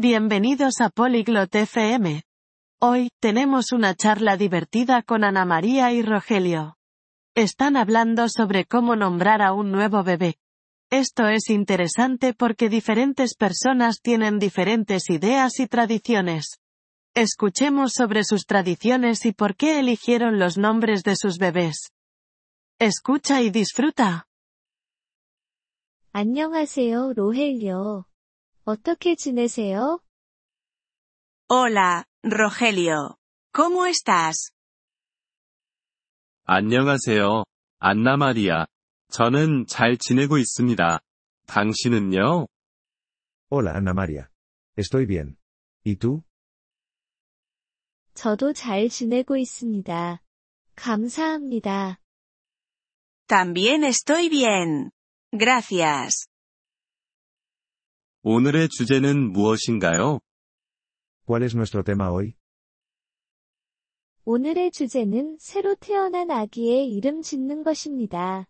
Bienvenidos a Polyglot FM. Hoy, tenemos una charla divertida con Ana María y Rogelio. Están hablando sobre cómo nombrar a un nuevo bebé. Esto es interesante porque diferentes personas tienen diferentes ideas y tradiciones. Escuchemos sobre sus tradiciones y por qué eligieron los nombres de sus bebés. Escucha y disfruta. 안녕하세요, 로헬요. 어떻게 지내세요? Hola, Rogelio. ¿Cómo estás? 안녕하세요, 안나 마리아. 저는 잘 지내고 있습니다. 당신은요? Hola Ana María. Estoy bien. ¿Y tú? 저도 잘 지내고 있습니다. 감사합니다. También estoy bien. Gracias. 오늘의 주제는 무엇인가요? ¿Cuál es nuestro tema hoy? 오늘의 주제는 새로 태어난 아기의 이름 짓는 것입니다.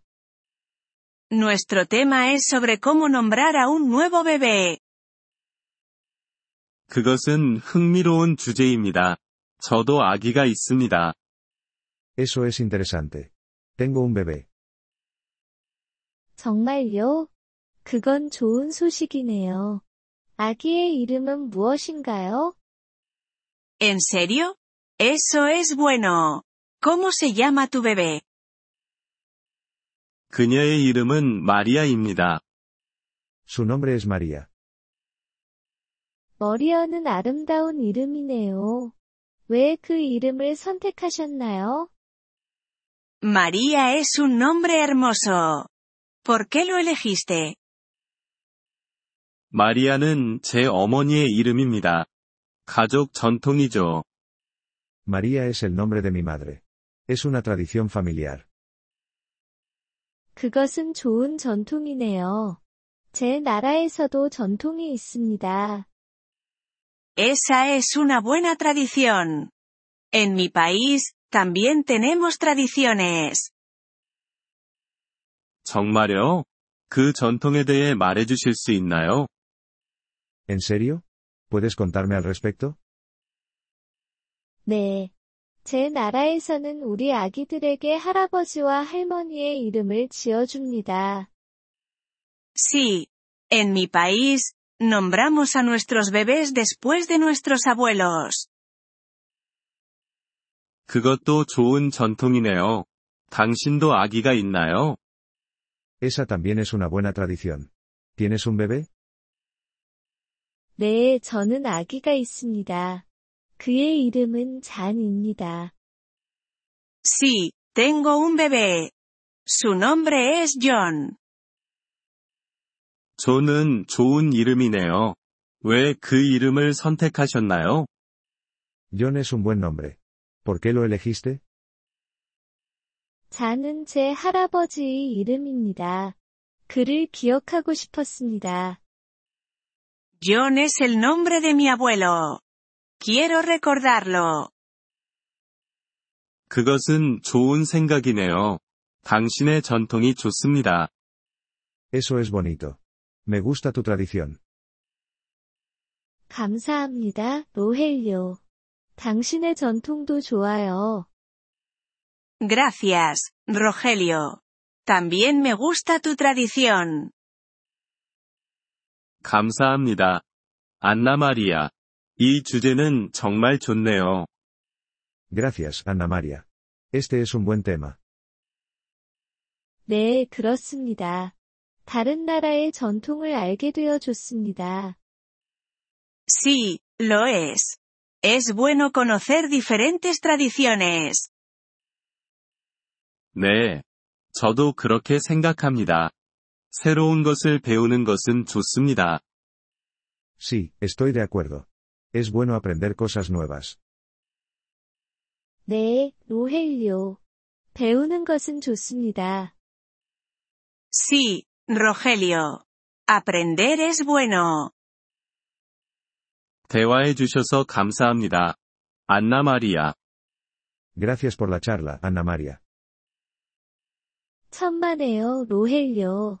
Nuestro tema es sobre cómo nombrar a un nuevo bebé. 그것은 흥미로운 주제입니다. 저도 아기가 있습니다. Eso es interesante. Tengo un bebé. 정말요? 그건 좋은 소식이네요. 아기의 이름은 무엇인가요? ¿En serio? Eso es bueno. ¿Cómo se llama tu bebé? 그녀의 이름은 마리아입니다. Su nombre es María. 머리어는 아름다운 이름이네요. 왜 그 이름을 선택하셨나요? María es un nombre hermoso. ¿Por qué lo elegiste? 마리아는 제 어머니의 이름입니다. 가족 전통이죠. María es el nombre de mi madre. Es una tradición familiar. 그것은 좋은 전통이네요. 제 나라에서도 전통이 있습니다. Esa es una buena tradición. En mi país, también tenemos tradiciones. 정말요? 그 전통에 대해 말해주실 수 있나요? ¿En serio? ¿Puedes contarme al respecto? 네. 제 나라에서는 우리 아기들에게 할아버지와 할머니의 이름을 지어줍니다. Sí. En mi país, nombramos a nuestros bebés después de nuestros abuelos. 그것도 좋은 전통이네요. 당신도 아기가 있나요? Esa también es una buena tradición. ¿Tienes un bebé? 네, 저는 아기가 있습니다. 그의 이름은 잔입니다. Sí, tengo un bebé. Su nombre es John. 존은 좋은 이름이네요. 왜 그 이름을 선택하셨나요? John es un buen nombre. ¿Por qué lo elegiste? 잔은 제 할아버지의 이름입니다. 그를 기억하고 싶었습니다. John es el nombre de mi abuelo. Quiero recordarlo. 그것은 좋은 생각이네요. 당신의 전통이 좋습니다. Eso es bonito. Me gusta tu tradición. 감사합니다, 로헬요. 당신의 전통도 좋아요. Gracias, Rogelio. También me gusta tu tradición. 감사합니다. 안나 마리아. 이 주제는 정말 좋네요. Gracias, Ana María. Este es un buen tema. 네, 그렇습니다. 다른 나라의 전통을 알게 되어 좋습니다. Sí, lo es. Es bueno conocer diferentes tradiciones. 네. 저도 그렇게 생각합니다. 새로운 것을 배우는 것은 좋습니다. Sí, estoy de acuerdo. Es bueno aprender cosas nuevas. 네, 로헬요. 배우는 것은 좋습니다. Sí, Rogelio. Aprender es bueno. 대화해 주셔서 감사합니다. 안나 마리아. Gracias por la charla, Ana María. 천만에요, 로헬요.